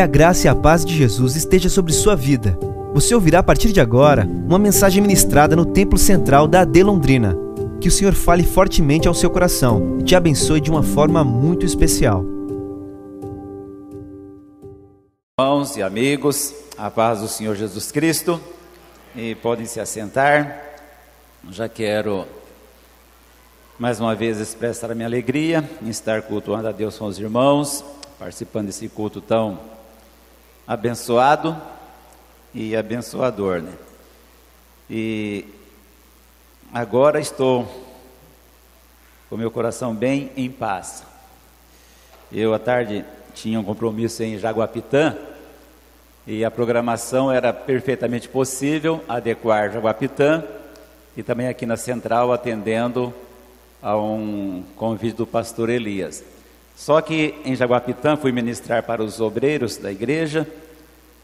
Que a graça e a paz de Jesus esteja sobre sua vida. Você ouvirá a partir de agora uma mensagem ministrada no Templo Central da AD Londrina. Que o Senhor fale fortemente ao seu coração e te abençoe de uma forma muito especial. Irmãos e amigos, a paz do Senhor Jesus Cristo, e podem se assentar. Já quero mais uma vez expressar a minha alegria em estar cultuando a Deus com os irmãos, participando desse culto tão abençoado e abençoador, né? E agora estou com meu coração bem em paz. Eu à tarde tinha um compromisso em Jaguapitã e a programação era perfeitamente possível adequar Jaguapitã e também aqui na central atendendo a um convite do pastor Elias. Só que em Jaguapitã fui ministrar para os obreiros da igreja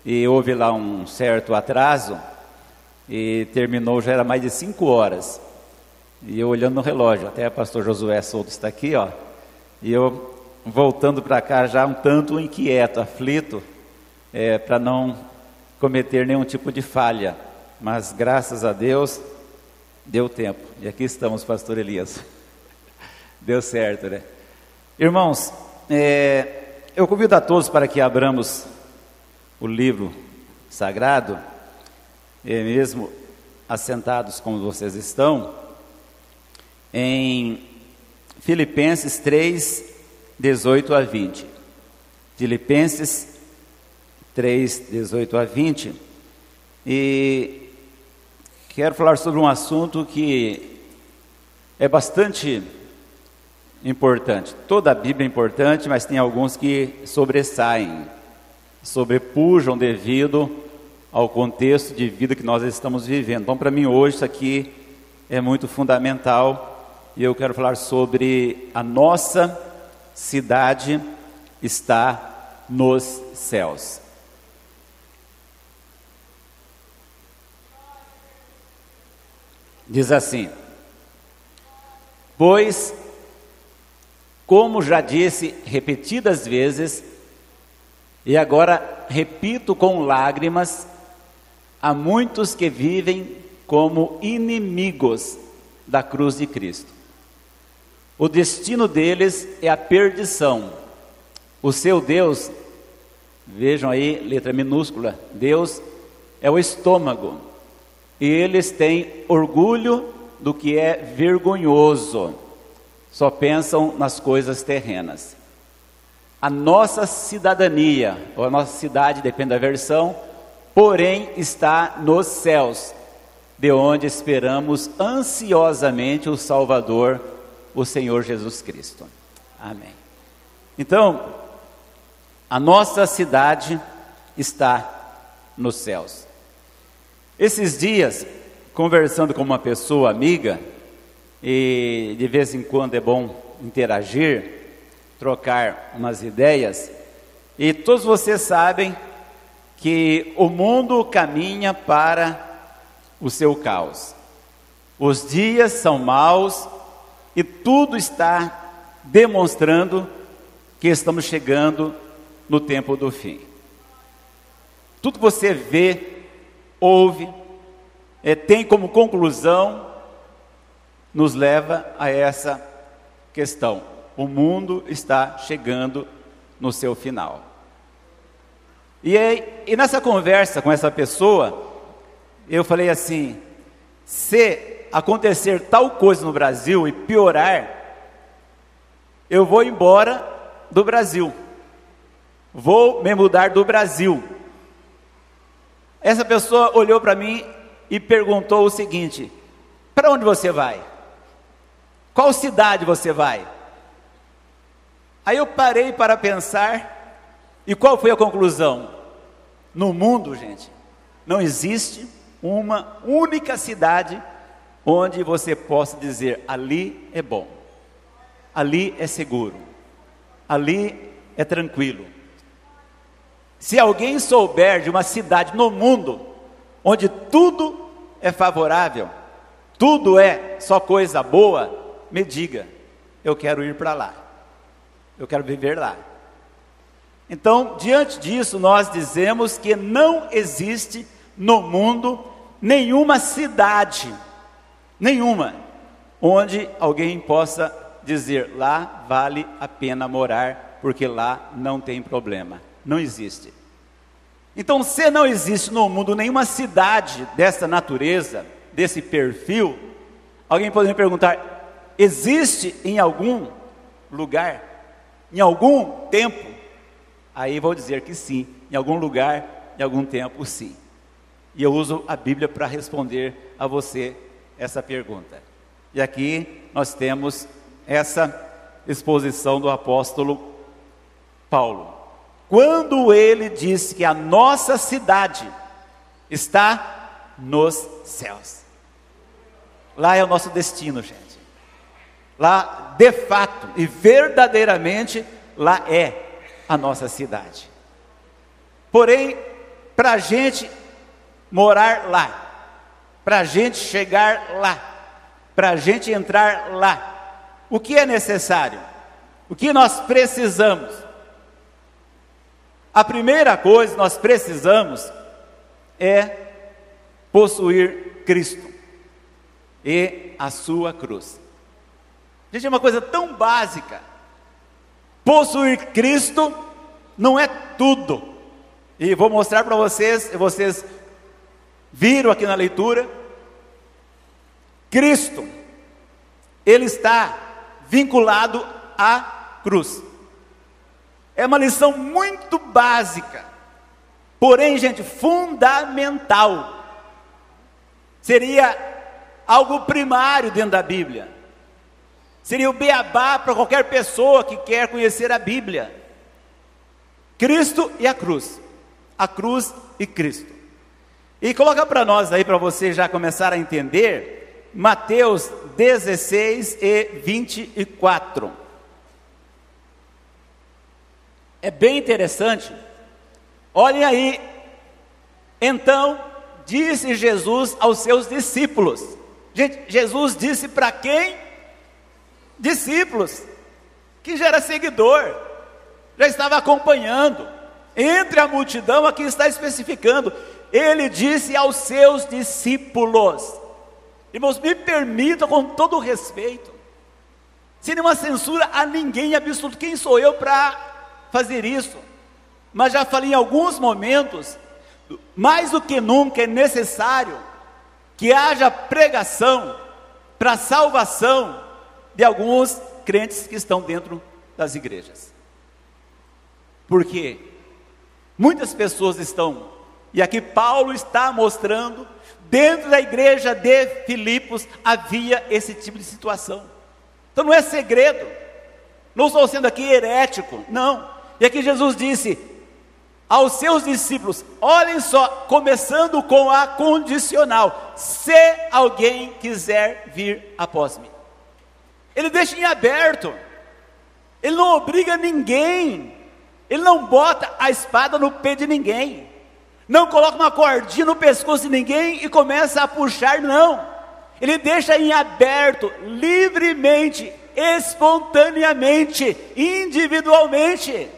e houve lá um certo atraso e terminou, já era mais de cinco horas. E eu olhando no relógio, até o pastor Josué Souto está aqui, ó, e eu voltando para cá já um tanto inquieto, aflito, é, para não cometer nenhum tipo de falha. Mas graças a Deus, deu tempo. E aqui estamos, pastor Elias. Deu certo, né? Irmãos, é, eu convido a todos para que abramos o livro sagrado, e mesmo assentados como vocês estão, em Filipenses 3, 18 a 20. Filipenses 3, 18 a 20. E quero falar sobre um assunto que é bastante importante. Toda a Bíblia é importante, mas tem alguns que sobressaem, sobrepujam devido ao contexto de vida que nós estamos vivendo. Então, para mim, hoje, isso aqui é muito fundamental e eu quero falar sobre a nossa cidade está nos céus. Diz assim: Pois como já disse repetidas vezes, e agora repito com lágrimas, há muitos que vivem como inimigos da cruz de Cristo. O destino deles é a perdição. O seu Deus, vejam aí, letra minúscula, Deus é o estômago. E eles têm orgulho do que é vergonhoso só pensam nas coisas terrenas. A nossa cidadania, ou a nossa cidade, depende da versão, porém está nos céus, de onde esperamos ansiosamente o Salvador, o Senhor Jesus Cristo. Amém. Então, a nossa cidade está nos céus. Esses dias, conversando com uma pessoa amiga, e de vez em quando é bom interagir, trocar umas ideias. E todos vocês sabem que o mundo caminha para o seu caos. Os dias são maus e tudo está demonstrando que estamos chegando no tempo do fim. Tudo que você vê, ouve, é, tem como conclusão nos leva a essa questão. O mundo está chegando no seu final. E, aí, e nessa conversa com essa pessoa, eu falei assim: se acontecer tal coisa no Brasil e piorar, eu vou embora do Brasil. Vou me mudar do Brasil. Essa pessoa olhou para mim e perguntou o seguinte: para onde você vai? Qual cidade você vai? Aí eu parei para pensar, e qual foi a conclusão? No mundo, gente, não existe uma única cidade onde você possa dizer: ali é bom, ali é seguro, ali é tranquilo. Se alguém souber de uma cidade no mundo onde tudo é favorável, tudo é só coisa boa, me diga, eu quero ir para lá, eu quero viver lá. Então, diante disso, nós dizemos que não existe no mundo nenhuma cidade, nenhuma, onde alguém possa dizer lá vale a pena morar, porque lá não tem problema. Não existe. Então, se não existe no mundo nenhuma cidade dessa natureza, desse perfil, alguém pode me perguntar: existe em algum lugar, em algum tempo? Aí vou dizer que sim, em algum lugar, em algum tempo, sim. E eu uso a Bíblia para responder a você essa pergunta. E aqui nós temos essa exposição do apóstolo Paulo. Quando ele disse que a nossa cidade está nos céus. Lá é o nosso destino, gente. Lá, de fato e verdadeiramente, lá é a nossa cidade. Porém, para a gente morar lá, para a gente chegar lá, para a gente entrar lá, o que é necessário? O que nós precisamos? A primeira coisa que nós precisamos é possuir Cristo e a sua cruz. Gente, é uma coisa tão básica. Possuir Cristo não é tudo. E vou mostrar para vocês, vocês viram aqui na leitura. Cristo, Ele está vinculado à cruz. É uma lição muito básica, porém, gente, fundamental. Seria algo primário dentro da Bíblia. Seria o beabá para qualquer pessoa que quer conhecer a Bíblia. Cristo e a cruz. A cruz e Cristo. E coloca para nós aí, para você já começar a entender, Mateus 16 e 24. É bem interessante. Olhem aí. Então, disse Jesus aos seus discípulos. Gente, Jesus disse para quem? Discípulos. Que já era seguidor, já estava acompanhando. Entre a multidão, aqui está especificando. Ele disse aos seus discípulos. Irmãos, me permita com todo respeito, sem nenhuma censura a ninguém absoluto. Quem sou eu para fazer isso? Mas já falei em alguns momentos, mais do que nunca é necessário que haja pregação para salvação de alguns crentes que estão dentro das igrejas. Porque muitas pessoas estão, e aqui Paulo está mostrando, dentro da igreja de Filipos havia esse tipo de situação. Então não é segredo, não estou sendo aqui herético, não. E aqui Jesus disse aos seus discípulos: olhem só, começando com a condicional: se alguém quiser vir após mim. Ele deixa em aberto, ele não obriga ninguém, ele não bota a espada no pé de ninguém, não coloca uma cordinha no pescoço de ninguém e começa a puxar, não. Ele deixa em aberto, livremente, espontaneamente, individualmente.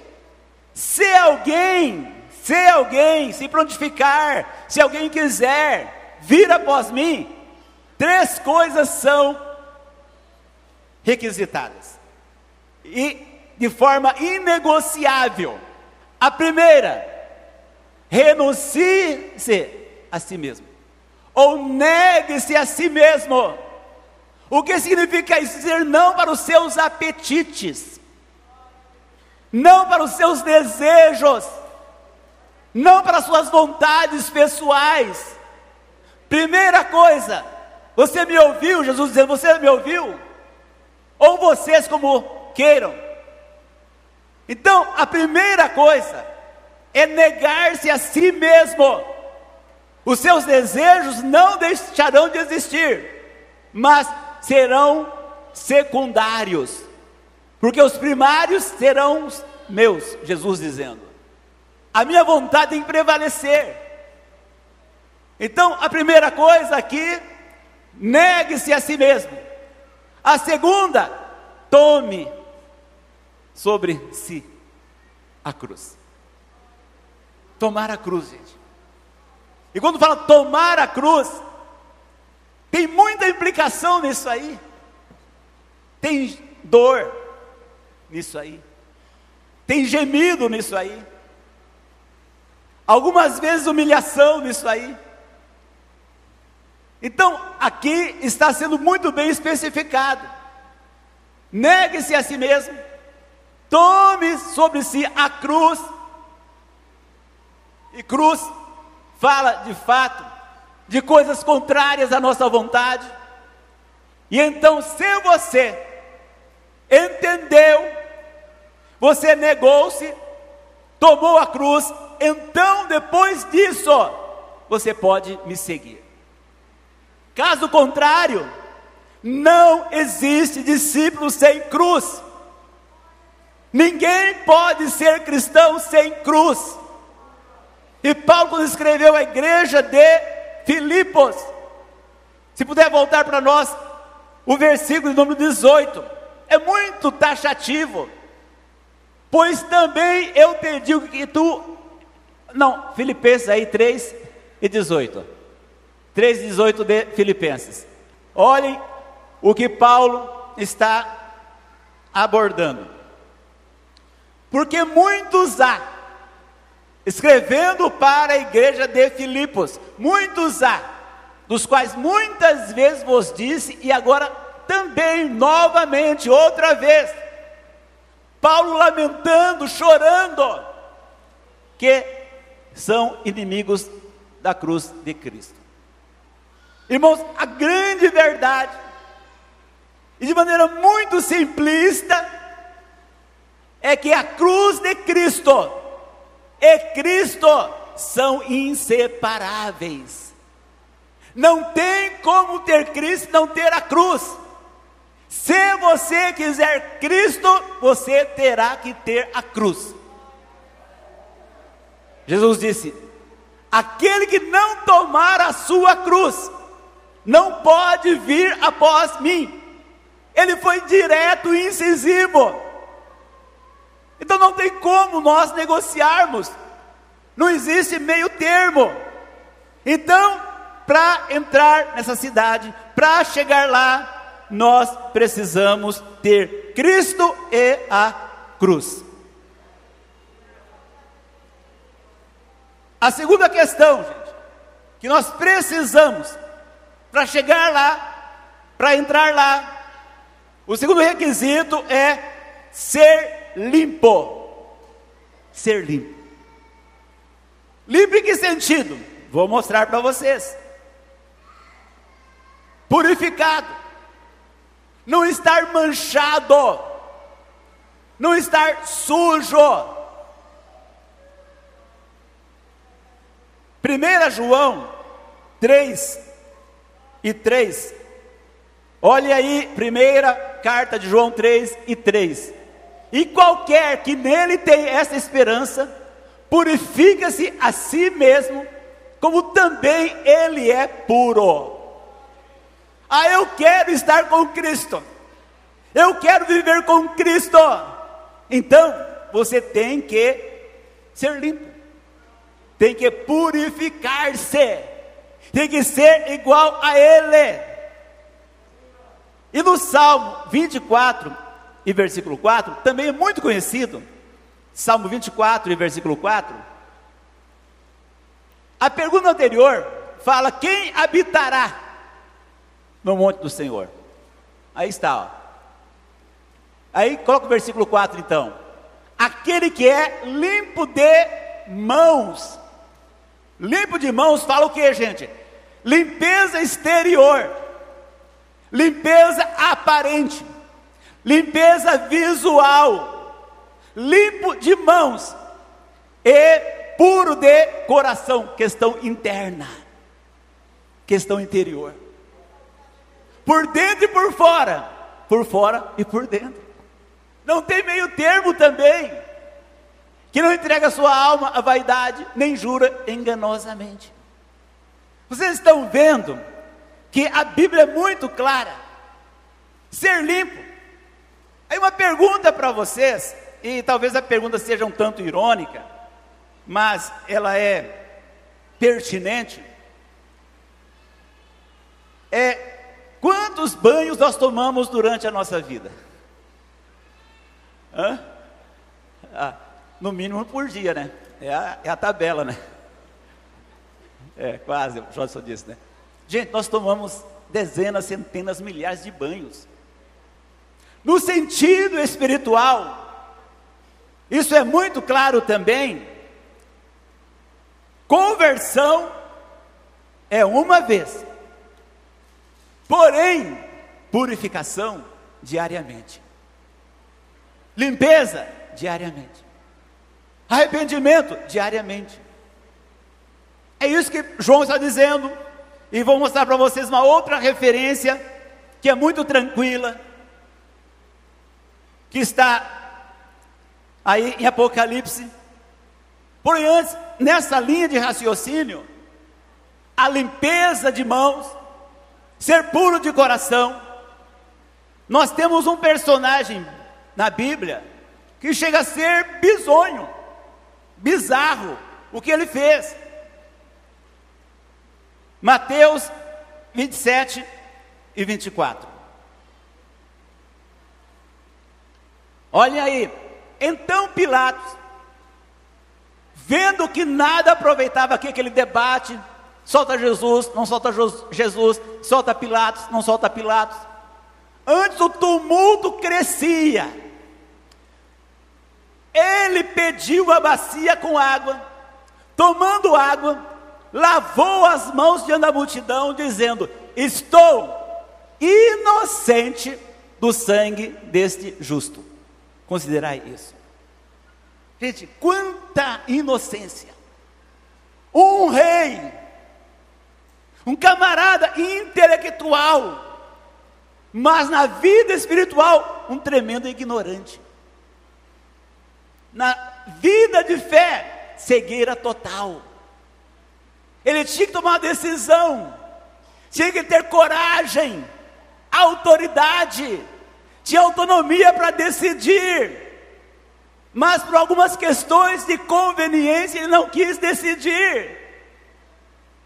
Se alguém, se alguém se prontificar, se alguém quiser vir após mim, três coisas são requisitadas. E de forma inegociável. A primeira, renuncie-se a si mesmo. Ou negue-se a si mesmo. O que significa isso? Dizer não para os seus apetites, não para os seus desejos, não para as suas vontades pessoais. Primeira coisa, você me ouviu, Jesus dizendo, você me ouviu? Ou vocês como queiram. Então, a primeira coisa é negar-se a si mesmo. Os seus desejos não deixarão de existir, mas serão secundários, porque os primários serão meus, Jesus dizendo. A minha vontade tem que prevalecer. Então, a primeira coisa aqui, negue-se a si mesmo. A segunda, tome sobre si a cruz. Tomar a cruz, gente. E quando fala tomar a cruz, tem muita implicação nisso aí. Tem dor nisso aí. Tem gemido nisso aí. Algumas vezes humilhação nisso aí. Então, aqui está sendo muito bem especificado. Negue-se a si mesmo, tome sobre si a cruz. E cruz fala de fato de coisas contrárias à nossa vontade. E então, se você entendeu, você negou-se, tomou a cruz, então depois disso, você pode me seguir. Caso contrário, não existe discípulo sem cruz. Ninguém pode ser cristão sem cruz. E Paulo, escreveu a igreja de Filipos, se puder voltar para nós, o versículo número 18, é muito taxativo. Pois também eu te digo que tu. Não, Filipenses aí 3 e 18. 3,18 de Filipenses. Olhem o que Paulo está abordando. Porque muitos há, escrevendo para a igreja de Filipos, muitos há, dos quais muitas vezes vos disse, e agora também, novamente, outra vez, Paulo lamentando, chorando, que são inimigos da cruz de Cristo. Irmãos, a grande verdade, e de maneira muito simplista, é que a cruz de Cristo e Cristo são inseparáveis. Não tem como ter Cristo não ter a cruz. Se você quiser Cristo, você terá que ter a cruz. Jesus disse: Aquele que não tomar a sua cruz, não pode vir após mim. Ele foi direto e incisivo. Então não tem como nós negociarmos. Não existe meio termo. Então, para entrar nessa cidade, para chegar lá, nós precisamos ter Cristo e a cruz. A segunda questão, gente, que nós precisamos para chegar lá, para entrar lá, o segundo requisito é ser limpo. Ser limpo. Limpo em que sentido? Vou mostrar para vocês. Purificado. Não estar manchado. Não estar sujo. 1 João 3, e 3. Olhe aí, primeira carta de João 3 e 3. E qualquer que nele tem essa esperança, purifica-se a si mesmo, como também ele é puro. Ah, eu quero estar com Cristo. Eu quero viver com Cristo. Então, você tem que ser limpo. Tem que purificar-se tem que ser igual a Ele. E no Salmo 24 e versículo 4, também é muito conhecido, Salmo 24 e versículo 4, a pergunta anterior fala: quem habitará no monte do Senhor? Aí está, ó. Aí coloca o versículo 4 então. Aquele que é limpo de mãos. Limpo de mãos fala o que, gente? limpeza exterior, limpeza aparente, limpeza visual, limpo de mãos e puro de coração, questão interna, questão interior. Por dentro e por fora, por fora e por dentro. Não tem meio termo também. Que não entrega sua alma à vaidade, nem jura enganosamente. Vocês estão vendo que a Bíblia é muito clara. Ser limpo. Aí uma pergunta para vocês: e talvez a pergunta seja um tanto irônica, mas ela é pertinente. É quantos banhos nós tomamos durante a nossa vida? Hã? Ah, no mínimo por dia, né? É a, é a tabela, né? É, quase, o Jodson disse, né? Gente, nós tomamos dezenas, centenas, milhares de banhos. No sentido espiritual, isso é muito claro também. Conversão é uma vez, porém, purificação diariamente, limpeza diariamente, arrependimento diariamente. É isso que João está dizendo, e vou mostrar para vocês uma outra referência que é muito tranquila, que está aí em Apocalipse. Porém, antes, nessa linha de raciocínio, a limpeza de mãos, ser puro de coração, nós temos um personagem na Bíblia que chega a ser bizonho, bizarro, o que ele fez. Mateus 27 e 24. Olhem aí. Então Pilatos, vendo que nada aproveitava aqui aquele debate, solta Jesus, não solta Jesus, solta Pilatos, não solta Pilatos. Antes o tumulto crescia. Ele pediu a bacia com água, tomando água, lavou as mãos diante da multidão, dizendo: Estou inocente do sangue deste justo. Considerai isso. Gente, quanta inocência. Um rei, um camarada intelectual, mas na vida espiritual, um tremendo ignorante. Na vida de fé, cegueira total. Ele tinha que tomar uma decisão, tinha que ter coragem, autoridade, tinha autonomia para decidir, mas por algumas questões de conveniência ele não quis decidir.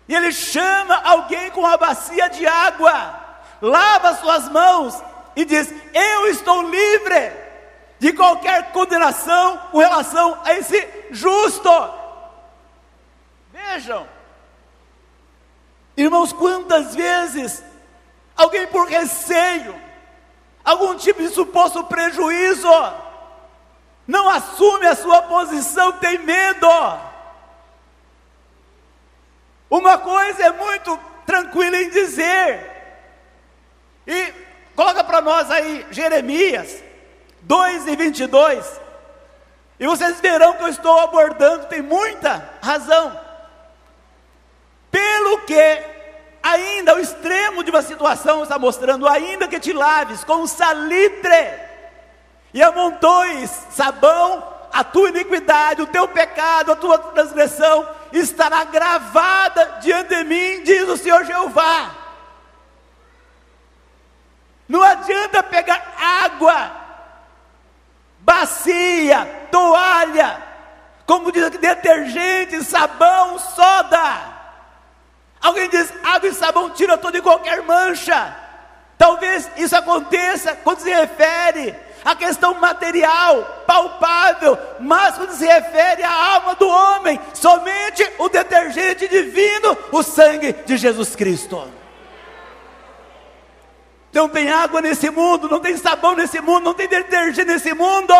E ele chama alguém com uma bacia de água, lava suas mãos e diz: Eu estou livre de qualquer condenação com relação a esse justo. Vejam, irmãos, quantas vezes alguém por receio, algum tipo de suposto prejuízo, não assume a sua posição, tem medo. Uma coisa é muito tranquila em dizer, e coloca para nós aí Jeremias 2 e 22, e vocês verão que eu estou abordando, tem muita razão. Pelo que ainda o extremo de uma situação está mostrando, ainda que te laves com salitre e amontoes sabão, a tua iniquidade, o teu pecado, a tua transgressão estará gravada diante de mim, diz o Senhor Jeová. Não adianta pegar água, bacia, toalha, como diz aqui, detergente, sabão, soda Alguém diz, água e sabão tira toda e qualquer mancha. Talvez isso aconteça quando se refere à questão material, palpável, mas quando se refere à alma do homem, somente o detergente divino, o sangue de Jesus Cristo. Não tem água nesse mundo, não tem sabão nesse mundo, não tem detergente nesse mundo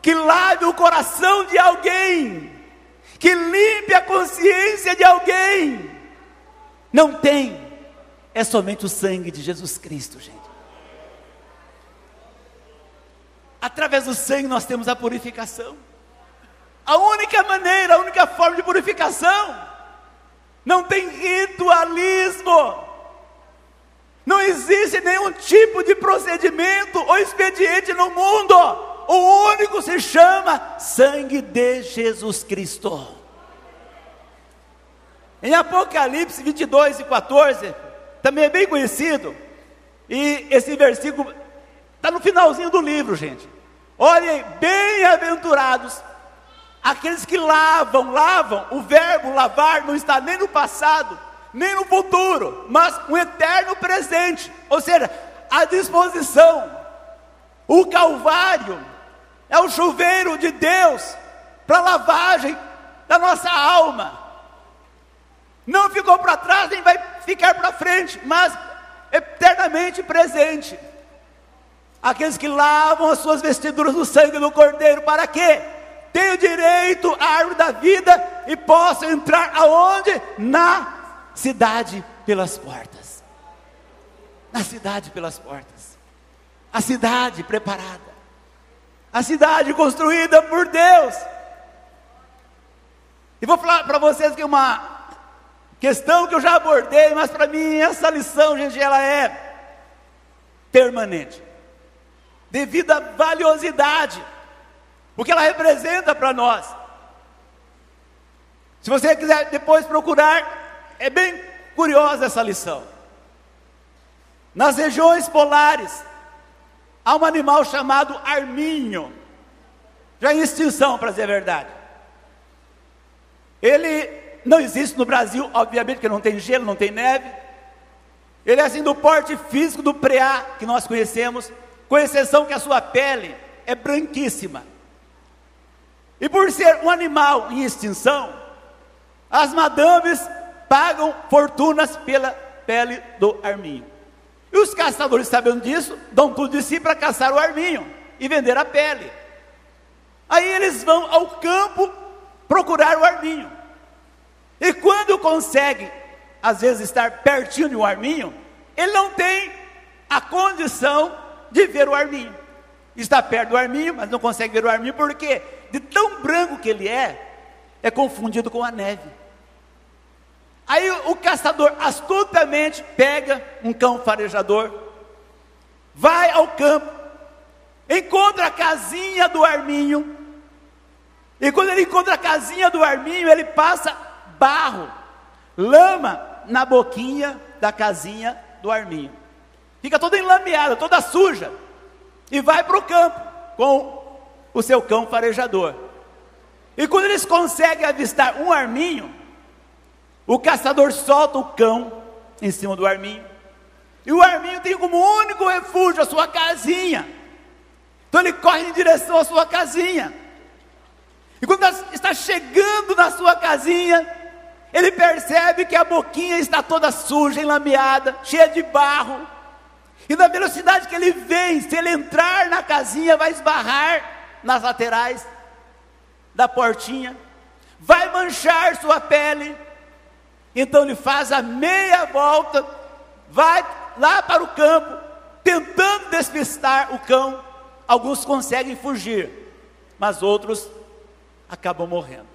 que lave o coração de alguém, que limpe a consciência de alguém não tem. É somente o sangue de Jesus Cristo, gente. Através do sangue nós temos a purificação. A única maneira, a única forma de purificação. Não tem ritualismo. Não existe nenhum tipo de procedimento ou expediente no mundo. O único se chama sangue de Jesus Cristo. Em Apocalipse 22 e 14, também é bem conhecido, e esse versículo está no finalzinho do livro, gente. Olhem, bem-aventurados aqueles que lavam, lavam, o verbo lavar não está nem no passado, nem no futuro, mas um eterno presente, ou seja, a disposição, o Calvário é o chuveiro de Deus para lavagem da nossa alma. Não ficou para trás, nem vai ficar para frente, mas eternamente presente. Aqueles que lavam as suas vestiduras no sangue do Cordeiro, para quê? Tenho direito à árvore da vida e posso entrar aonde? Na cidade pelas portas. Na cidade pelas portas. A cidade preparada. A cidade construída por Deus. E vou falar para vocês que uma questão que eu já abordei, mas para mim essa lição, gente, ela é permanente devido à valiosidade, o que ela representa para nós. Se você quiser depois procurar, é bem curiosa essa lição. Nas regiões polares, há um animal chamado arminho, já em extinção, para dizer a verdade. Ele não existe no Brasil, obviamente, porque não tem gelo, não tem neve. Ele é assim do porte físico do preá que nós conhecemos, com exceção que a sua pele é branquíssima. E por ser um animal em extinção, as madames pagam fortunas pela pele do arminho. E os caçadores, sabendo disso, dão tudo de si para caçar o arminho e vender a pele. Aí eles vão ao campo procurar o arminho. E quando conseguem, às vezes, estar pertinho de um arminho, ele não tem a condição de ver o arminho. Está perto do arminho, mas não consegue ver o arminho, porque de tão branco que ele é, é confundido com a neve. Aí o caçador astutamente pega um cão farejador, vai ao campo, encontra a casinha do arminho, e quando ele encontra a casinha do arminho, ele passa barro, lama na boquinha da casinha do arminho fica toda enlameada, toda suja, e vai para o campo com o seu cão farejador. E quando eles conseguem avistar um arminho, o caçador solta o cão em cima do arminho, e o arminho tem como único refúgio a sua casinha. Então ele corre em direção à sua casinha. E quando está chegando na sua casinha, ele percebe que a boquinha está toda suja, enlameada, cheia de barro. E na velocidade que ele vem, se ele entrar na casinha, vai esbarrar nas laterais da portinha, vai manchar sua pele. Então ele faz a meia volta, vai lá para o campo, tentando despistar o cão. Alguns conseguem fugir, mas outros acabam morrendo.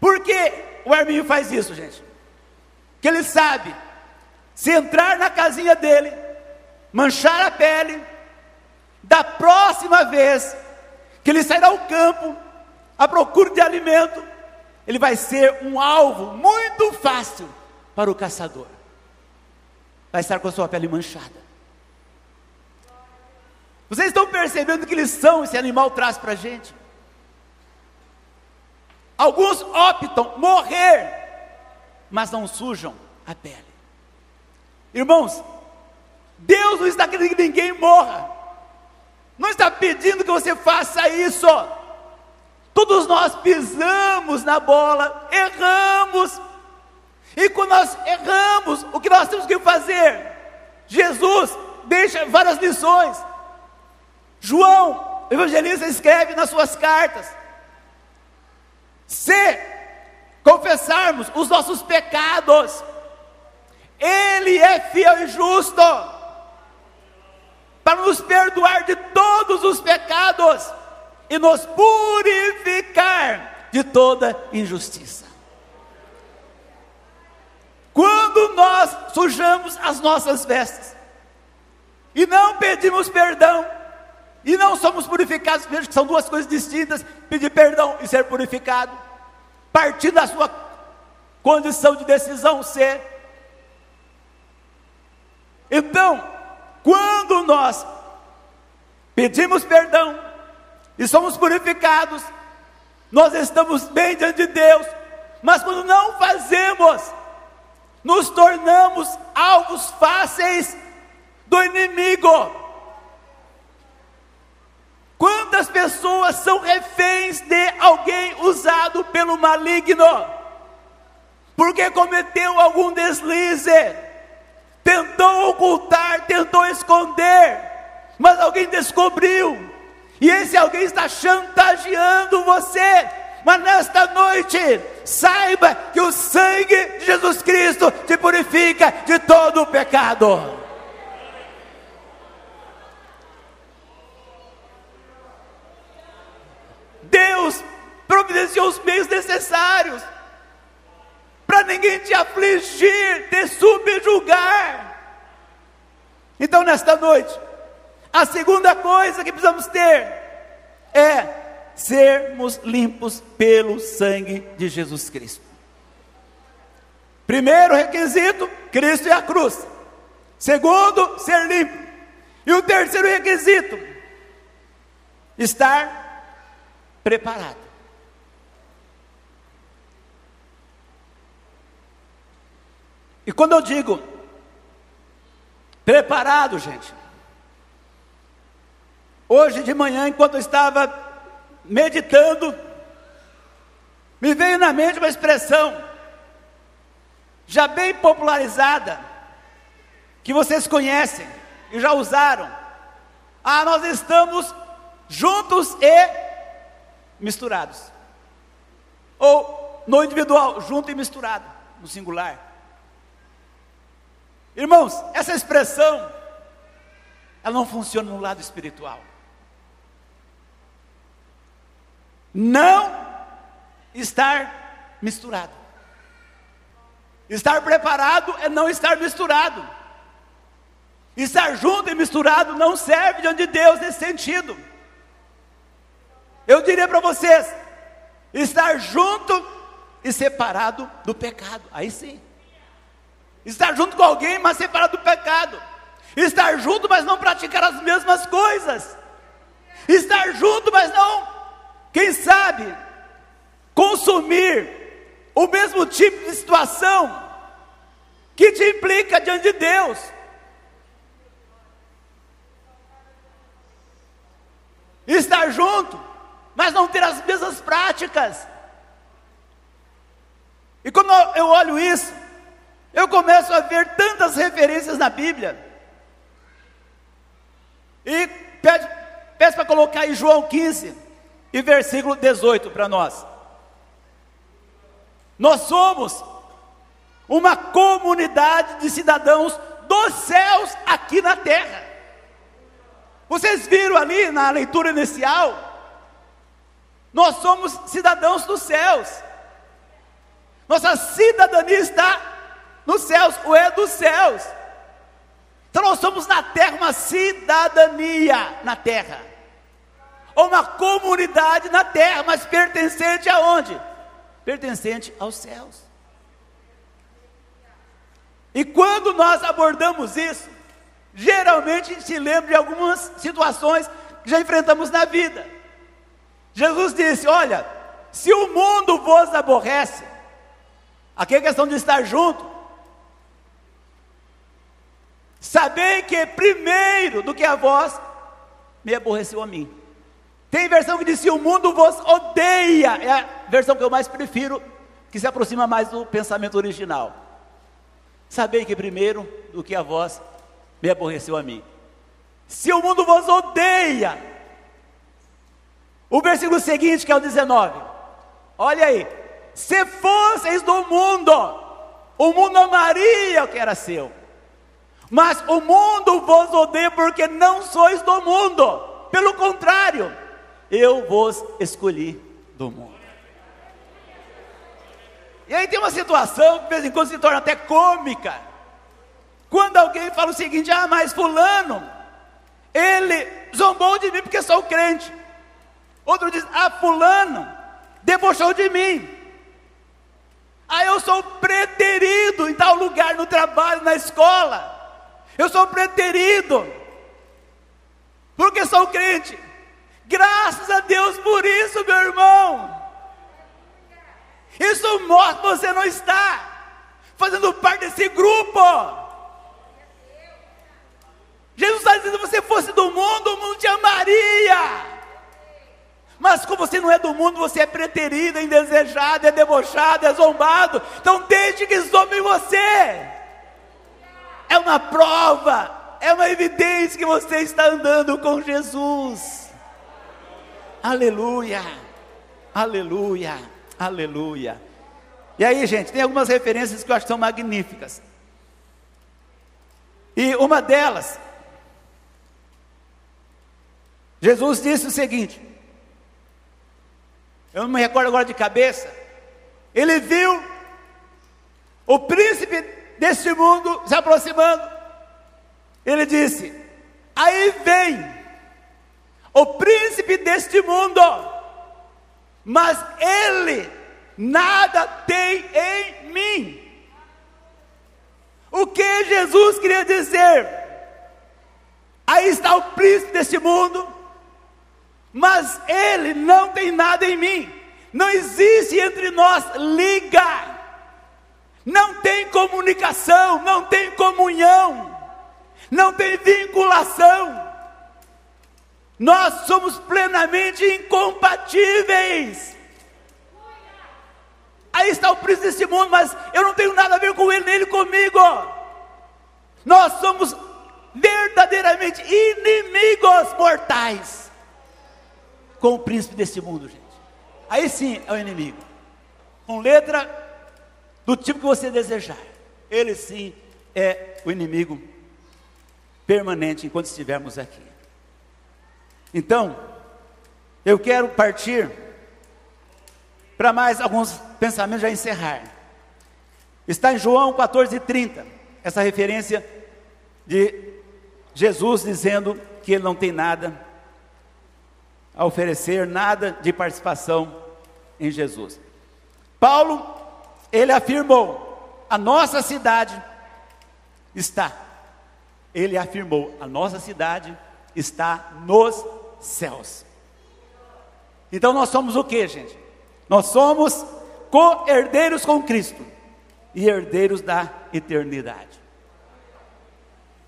Por que o Arminho faz isso, gente? Que ele sabe se entrar na casinha dele, manchar a pele, da próxima vez que ele sair ao campo à procura de alimento, ele vai ser um alvo muito fácil para o caçador. Vai estar com a sua pele manchada. Vocês estão percebendo que lição esse animal traz para a gente? Alguns optam morrer, mas não sujam a pele. Irmãos, Deus não está querendo que ninguém morra, não está pedindo que você faça isso. Todos nós pisamos na bola, erramos, e quando nós erramos, o que nós temos que fazer? Jesus deixa várias lições. João, evangelista, escreve nas suas cartas: se confessarmos os nossos pecados, ele é fiel e justo para nos perdoar de todos os pecados e nos purificar de toda injustiça. Quando nós sujamos as nossas vestes e não pedimos perdão, e não somos purificados, veja que são duas coisas distintas: pedir perdão e ser purificado, partir da sua condição de decisão ser então, quando nós pedimos perdão e somos purificados, nós estamos bem diante de Deus, mas quando não fazemos, nos tornamos alvos fáceis do inimigo. Quantas pessoas são reféns de alguém usado pelo maligno? Porque cometeu algum deslize, tentou ocultar, tentou esconder, mas alguém descobriu, e esse alguém está chantageando você. Mas nesta noite, saiba que o sangue de Jesus Cristo te purifica de todo o pecado. Deus providenciou os meios necessários para ninguém te afligir, te subjugar. Então, nesta noite, a segunda coisa que precisamos ter é sermos limpos pelo sangue de Jesus Cristo. Primeiro requisito: Cristo e a cruz. Segundo, ser limpo. E o terceiro requisito: estar preparado. E quando eu digo preparado, gente, hoje de manhã, enquanto eu estava meditando, me veio na mente uma expressão já bem popularizada, que vocês conhecem e já usaram. Ah, nós estamos juntos e misturados. Ou no individual, junto e misturado, no singular. Irmãos, essa expressão, ela não funciona no lado espiritual. Não estar misturado. Estar preparado é não estar misturado. Estar junto e misturado não serve diante de Deus nesse sentido. Eu diria para vocês: estar junto e separado do pecado. Aí sim. Estar junto com alguém, mas separado do pecado. Estar junto, mas não praticar as mesmas coisas. Estar junto, mas não, quem sabe, consumir o mesmo tipo de situação que te implica diante de Deus. Estar junto, mas não ter as mesmas práticas. E quando eu olho isso, eu começo a ver tantas referências na Bíblia. E peço para colocar aí João 15 e versículo 18 para nós. Nós somos uma comunidade de cidadãos dos céus aqui na terra. Vocês viram ali na leitura inicial nós somos cidadãos dos céus. Nossa cidadania está nos céus, ou é dos céus. Então nós somos na terra uma cidadania na terra. Ou uma comunidade na terra, mas pertencente aonde? Pertencente aos céus. E quando nós abordamos isso, geralmente a gente se lembra de algumas situações que já enfrentamos na vida. Jesus disse: Olha, se o mundo vos aborrece, aqui é questão de estar junto. Sabei que primeiro do que a vós, me aborreceu a mim. Tem versão que diz: Se o mundo vos odeia, é a versão que eu mais prefiro, que se aproxima mais do pensamento original. Sabei que primeiro do que a vós, me aborreceu a mim. Se o mundo vos odeia, o versículo seguinte, que é o 19. Olha aí. Se fosseis do mundo, o mundo amaria o que era seu. Mas o mundo vos odeia porque não sois do mundo. Pelo contrário, eu vos escolhi do mundo. E aí tem uma situação que de vez em quando se torna até cômica. Quando alguém fala o seguinte: ah, mas Fulano, ele zombou de mim porque sou crente. Outro diz: Ah, Fulano debochou de mim. Ah, eu sou preterido em tal lugar, no trabalho, na escola. Eu sou preterido. porque sou crente. Graças a Deus por isso, meu irmão. Isso mostra que você não está fazendo parte desse grupo. Jesus está dizendo: se você fosse do mundo, o mundo te amaria. Mas como você não é do mundo, você é preterido, é indesejado, é debochado, é zombado. Então deixe que zombem você. É uma prova, é uma evidência que você está andando com Jesus. Aleluia, aleluia, aleluia. E aí, gente, tem algumas referências que eu acho que são magníficas. E uma delas, Jesus disse o seguinte: eu não me recordo agora de cabeça. Ele viu o príncipe deste mundo se aproximando. Ele disse: Aí vem o príncipe deste mundo, mas ele nada tem em mim. O que Jesus queria dizer? Aí está o príncipe deste mundo, mas ele não tem nada em mim. Não existe entre nós liga, não tem comunicação, não tem comunhão, não tem vinculação. Nós somos plenamente incompatíveis. Aí está o príncipe desse mundo, mas eu não tenho nada a ver com ele, nem ele comigo. Nós somos verdadeiramente inimigos mortais com o príncipe desse mundo, gente. Aí sim é o inimigo. Com letra do tipo que você desejar. Ele sim é o inimigo permanente enquanto estivermos aqui. Então, eu quero partir para mais alguns pensamentos já encerrar. Está em João 14:30, essa referência de Jesus dizendo que ele não tem nada a oferecer nada de participação em Jesus. Paulo, ele afirmou: a nossa cidade está. Ele afirmou: a nossa cidade está nos céus. Então nós somos o que, gente? Nós somos co-herdeiros com Cristo e herdeiros da eternidade.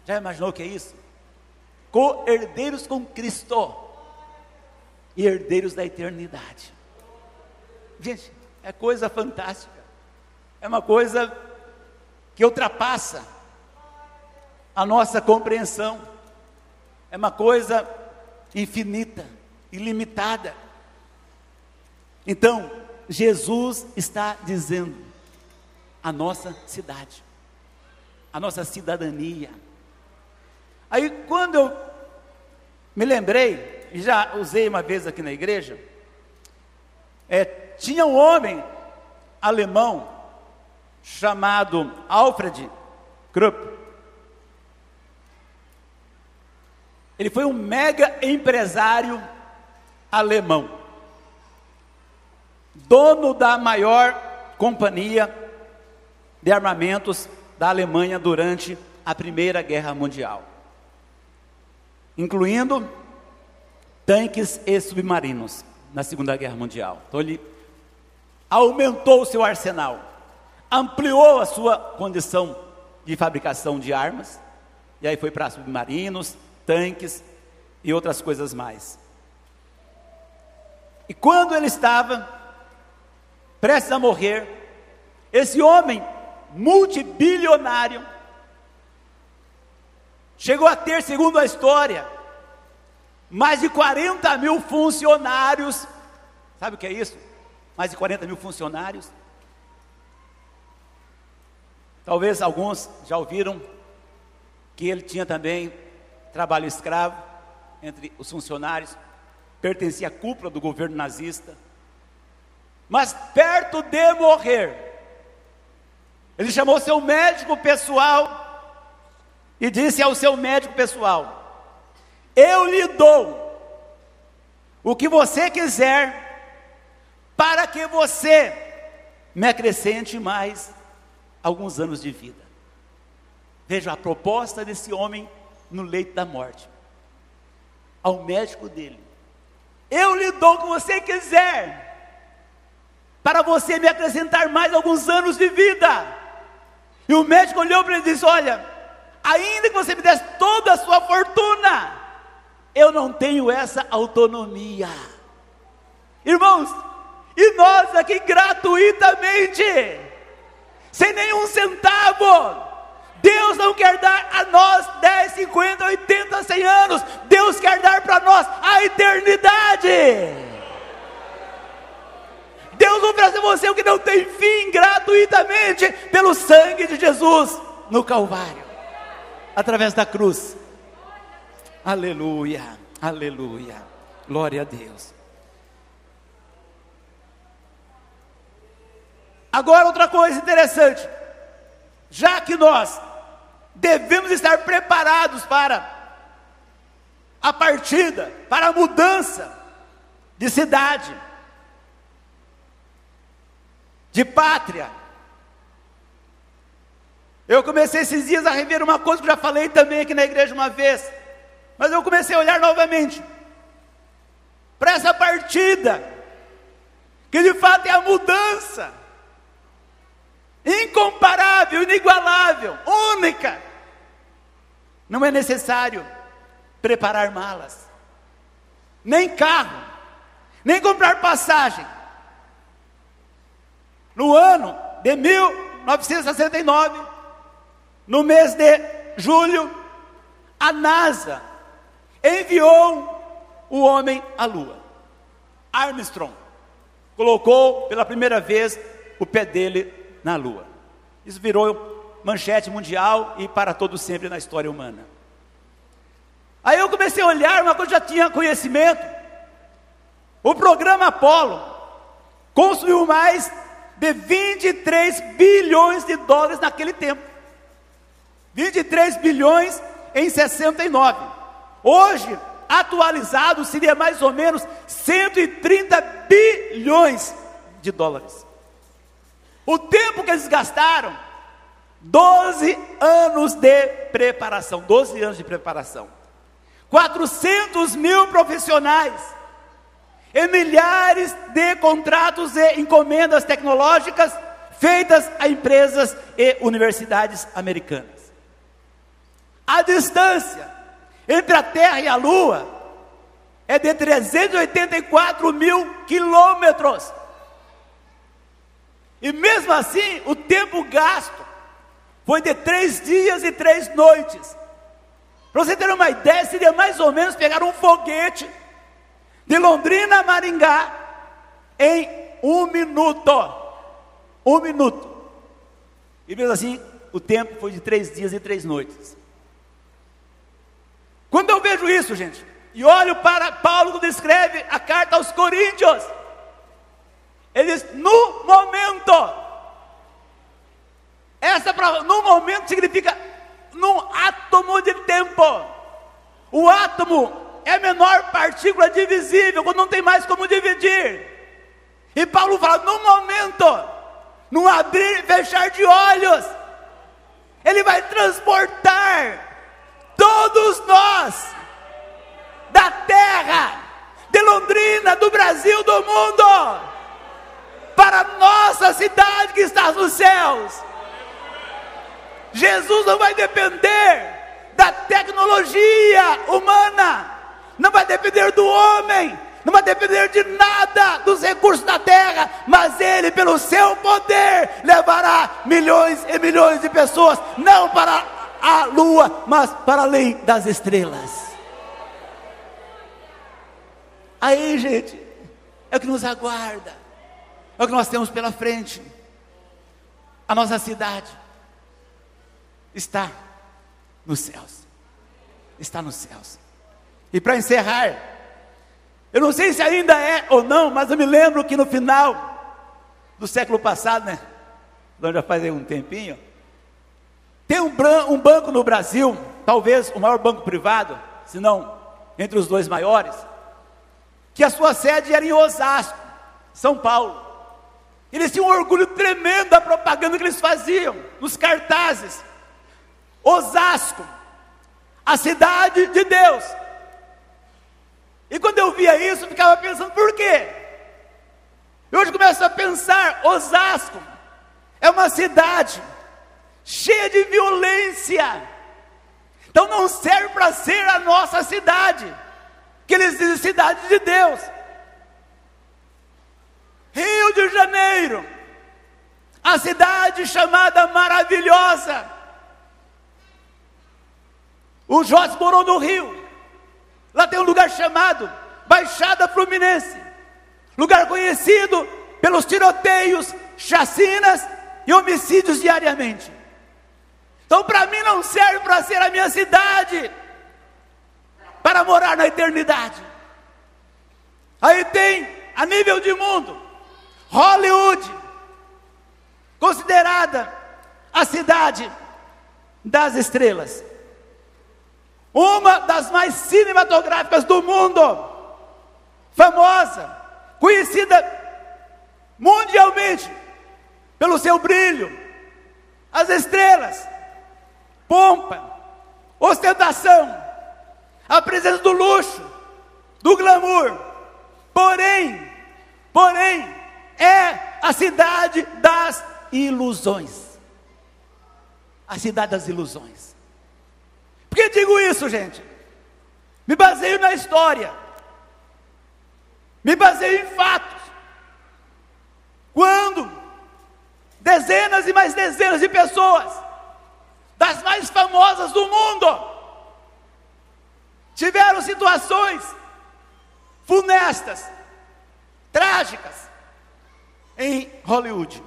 Já imaginou o que é isso? Co-herdeiros com Cristo e herdeiros da eternidade. Gente, é coisa fantástica. É uma coisa que ultrapassa a nossa compreensão. É uma coisa infinita, ilimitada. Então, Jesus está dizendo a nossa cidade, a nossa cidadania. Aí, quando eu me lembrei e já usei uma vez aqui na igreja, é, tinha um homem alemão chamado Alfred Krupp. Ele foi um mega empresário alemão, dono da maior companhia de armamentos da Alemanha durante a Primeira Guerra Mundial, incluindo tanques e submarinos na Segunda Guerra Mundial. Então ele aumentou o seu arsenal, ampliou a sua condição de fabricação de armas, e aí foi para submarinos, tanques e outras coisas mais. E quando ele estava prestes a morrer, esse homem multibilionário chegou a ter, segundo a história, mais de 40 mil funcionários. Sabe o que é isso? Mais de 40 mil funcionários. Talvez alguns já ouviram que ele tinha também trabalho escravo entre os funcionários, pertencia à cúpula do governo nazista. Mas perto de morrer, ele chamou seu médico pessoal e disse ao seu médico pessoal: eu lhe dou o que você quiser, para que você me acrescente mais alguns anos de vida. Veja a proposta desse homem no leito da morte. ao médico dele: Eu lhe dou o que você quiser, para você me acrescentar mais alguns anos de vida. E o médico olhou para ele e disse: Olha, ainda que você me desse toda a sua fortuna, eu não tenho essa autonomia. Irmãos, e nós aqui gratuitamente, sem nenhum centavo, Deus não quer dar a nós 10, 50, 80, 100 anos, Deus quer dar para nós a eternidade. Deus oferece você o que não tem fim gratuitamente pelo sangue de Jesus no Calvário, através da cruz. Aleluia, aleluia, glória a Deus. Agora, outra coisa interessante, já que nós devemos estar preparados para a partida, para a mudança de cidade, de pátria. Eu comecei esses dias a rever uma coisa que já falei também aqui na igreja uma vez, mas eu comecei a olhar novamente para essa partida, que de fato é a mudança incomparável, inigualável, única. Não é necessário preparar malas, nem carro, nem comprar passagem. No ano de 1969, no mês de julho, a NASA enviou o homem à Lua. Armstrong colocou pela primeira vez o pé dele na Lua. Isso virou manchete mundial e para todo sempre na história humana. Aí eu comecei a olhar uma coisa já tinha conhecimento. O programa Apollo construiu mais de 23 bilhões de dólares naquele tempo. 23 bilhões em 69. Hoje, atualizado, seria mais ou menos 130 bilhões de dólares. O tempo que eles gastaram, 12 anos de preparação, 12 anos de preparação. 400 mil profissionais, e milhares de contratos e encomendas tecnológicas feitas a empresas e universidades americanas. A distância entre a Terra e a Lua é de 384 mil quilômetros. E mesmo assim, o tempo gasto foi de três dias e três noites. Para você ter uma ideia, seria mais ou menos pegar um foguete de Londrina a Maringá em um minuto. Um minuto. E mesmo assim, o tempo foi de três dias e três noites. Quando eu vejo isso, gente, e olho para Paulo quando escreve a carta aos Coríntios, ele diz, no momento. Essa palavra, no momento, significa num átomo de tempo. O átomo é a menor partícula divisível, quando não tem mais como dividir. E Paulo fala, no momento, no abrir e fechar de olhos, ele vai transportar todos nós da terra, de Londrina, do Brasil, do mundo para a nossa cidade que está nos céus. Jesus não vai depender da tecnologia humana, não vai depender do homem, não vai depender de nada dos recursos da terra, mas Ele, pelo seu poder, levará milhões e milhões de pessoas, não para a lua, mas para além das estrelas. Aí, gente, é o que nos aguarda é o que nós temos pela frente. A nossa cidade está nos céus. Está nos céus. E para encerrar, eu não sei se ainda é ou não, mas eu me lembro que no final do século passado, né? Já faz um tempinho. Tem um, um banco no Brasil, talvez o maior banco privado, se não entre os dois maiores, que a sua sede era em Osasco, São Paulo. Eles tinham um orgulho tremendo da propaganda que eles faziam, nos cartazes. Osasco, a cidade de Deus. E quando eu via isso, eu ficava pensando, por quê? E hoje começo a pensar, Osasco é uma cidade cheia de violência. Então não serve para ser a nossa cidade, que eles dizem cidade de Deus. Rio de Janeiro, a cidade chamada maravilhosa. O Jorge morou no Rio. Lá tem um lugar chamado Baixada Fluminense. Lugar conhecido pelos tiroteios, chacinas e homicídios diariamente. Então, para mim, não serve para ser a minha cidade, para morar na eternidade. Aí tem, a nível de mundo, Hollywood, considerada a cidade das estrelas, uma das mais cinematográficas do mundo, famosa, conhecida mundialmente pelo seu brilho, as estrelas, pompa, ostentação, a presença do luxo, do glamour. Porém, porém, é a cidade das ilusões. A cidade das ilusões. Por que digo isso, gente? Me baseio na história. Me baseio em fatos. Quando dezenas e mais dezenas de pessoas, das mais famosas do mundo, tiveram situações funestas, trágicas, em Hollywood.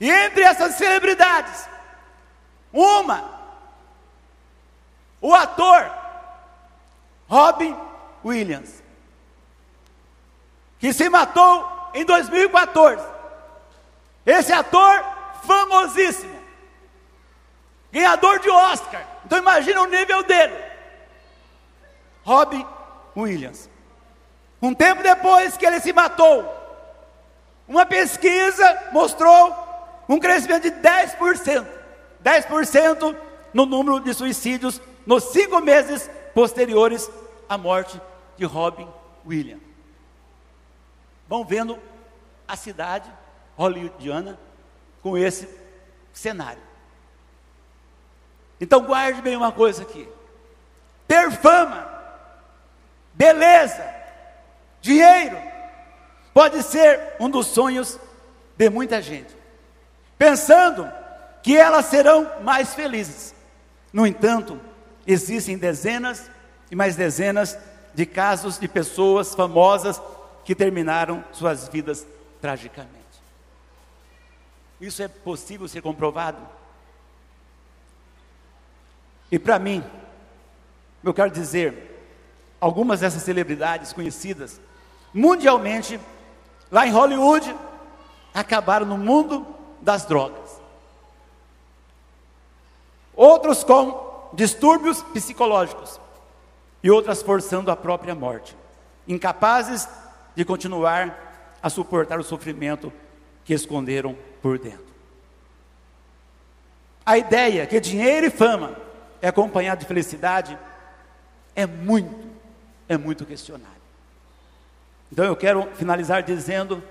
E entre essas celebridades, uma, o ator Robin Williams, que se matou em 2014. Esse ator famosíssimo, ganhador de Oscar. Então imagina o nível dele. Robin Williams. Um tempo depois que ele se matou, uma pesquisa mostrou um crescimento de 10%. 10% no número de suicídios nos cinco meses posteriores à morte de Robin Williams. Vão vendo a cidade hollywoodiana com esse cenário. Então guarde bem uma coisa aqui: ter fama, beleza, dinheiro, pode ser um dos sonhos de muita gente, pensando que elas serão mais felizes. No entanto, existem dezenas e mais dezenas de casos de pessoas famosas que terminaram suas vidas tragicamente. Isso é possível ser comprovado? E para mim, eu quero dizer, algumas dessas celebridades conhecidas mundialmente, lá em Hollywood, acabaram no mundo das drogas. Outros com distúrbios psicológicos e outras forçando a própria morte, incapazes de continuar a suportar o sofrimento que esconderam por dentro. A ideia que dinheiro e fama é acompanhado de felicidade é muito, é muito questionável. Então eu quero finalizar dizendo,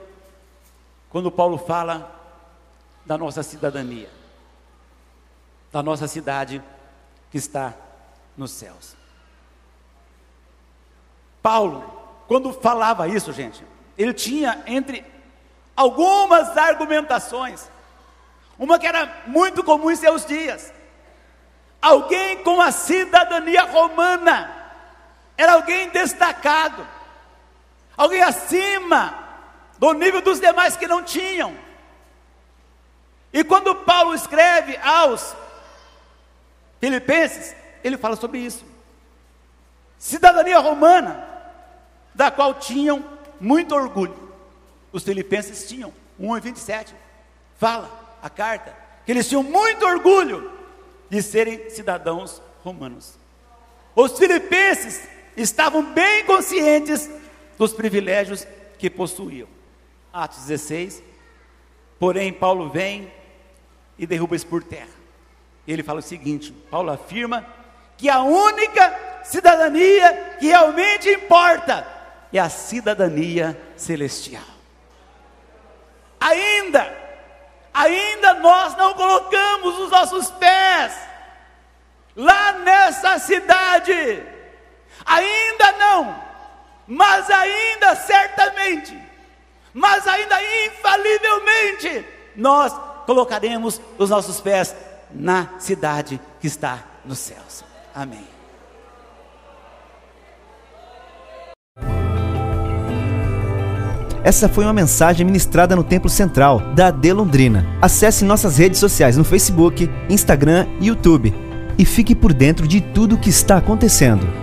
quando Paulo fala da nossa cidadania, da nossa cidade que está nos céus. Paulo, quando falava isso, gente, ele tinha entre algumas argumentações. Uma que era muito comum em seus dias. Alguém com a cidadania romana era alguém destacado, alguém acima do nível dos demais que não tinham. E quando Paulo escreve aos Filipenses, ele fala sobre isso. Cidadania romana, da qual tinham muito orgulho os filipenses tinham, 1 e 27, fala a carta, que eles tinham muito orgulho de serem cidadãos romanos. Os filipenses estavam bem conscientes dos privilégios que possuíam. Atos 16, porém Paulo vem e derruba isso por terra. Ele fala o seguinte: Paulo afirma que a única cidadania que realmente importa é a cidadania celestial. Ainda, ainda nós não colocamos os nossos pés lá nessa cidade, ainda não, mas ainda certamente, mas ainda infalivelmente, nós colocaremos os nossos pés na cidade que está nos céus. Amém. Essa foi uma mensagem ministrada no Templo Central da AD Londrina. Acesse nossas redes sociais no Facebook, Instagram e YouTube e fique por dentro de tudo o que está acontecendo.